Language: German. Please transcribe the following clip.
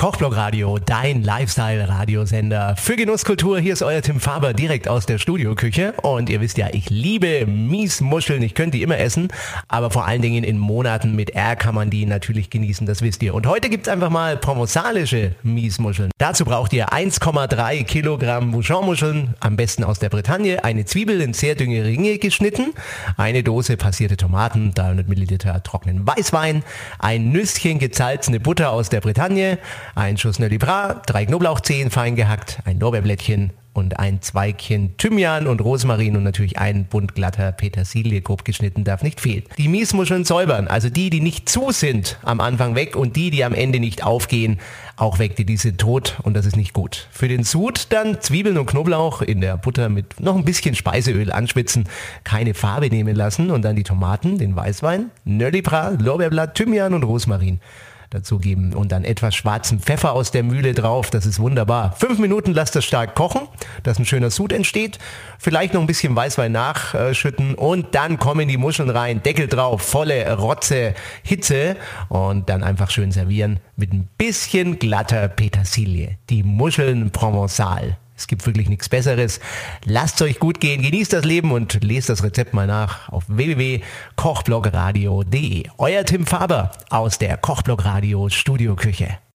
Kochblog Radio, dein Lifestyle-Radiosender für Genusskultur. Hier ist euer Tim Faber direkt aus der Studioküche. Und ihr wisst ja, ich liebe Miesmuscheln. Ich könnte die immer essen. Aber vor allen Dingen in Monaten mit R kann man die natürlich genießen. Das wisst ihr. Und heute gibt's einfach mal promosalische Miesmuscheln. Dazu braucht ihr 1,3 Kilogramm Bouchonmuscheln, am besten aus der Bretagne, eine Zwiebel in sehr dünne Ringe geschnitten, eine Dose passierte Tomaten, 300 Milliliter trockenen Weißwein, ein Nüsschen gesalzene Butter aus der Bretagne, ein Schuss Bras, drei Knoblauchzehen fein gehackt, ein Lorbeerblättchen und ein Zweigchen Thymian und Rosmarin und natürlich ein Bund glatter Petersilie grob geschnitten darf nicht fehlen. Die Miesmuscheln säubern, also die, die nicht zu sind, am Anfang weg und die, die am Ende nicht aufgehen, auch weg, die, die sind tot und das ist nicht gut. Für den Sud dann Zwiebeln und Knoblauch in der Butter mit noch ein bisschen Speiseöl anschwitzen, keine Farbe nehmen lassen und dann die Tomaten, den Weißwein, Nöllibra, Lorbeerblatt, Thymian und Rosmarin dazugeben und dann etwas schwarzen Pfeffer aus der Mühle drauf. Das ist wunderbar. Fünf Minuten lasst das stark kochen, dass ein schöner Sud entsteht. Vielleicht noch ein bisschen Weißwein nachschütten und dann kommen die Muscheln rein, Deckel drauf, volle Rotze, Hitze und dann einfach schön servieren mit ein bisschen glatter Petersilie. Die Muscheln Provençal. Es gibt wirklich nichts Besseres. Lasst es euch gut gehen, genießt das Leben und lest das Rezept mal nach auf www.kochblogradio.de. Euer Tim Faber aus der Kochblogradio Studioküche.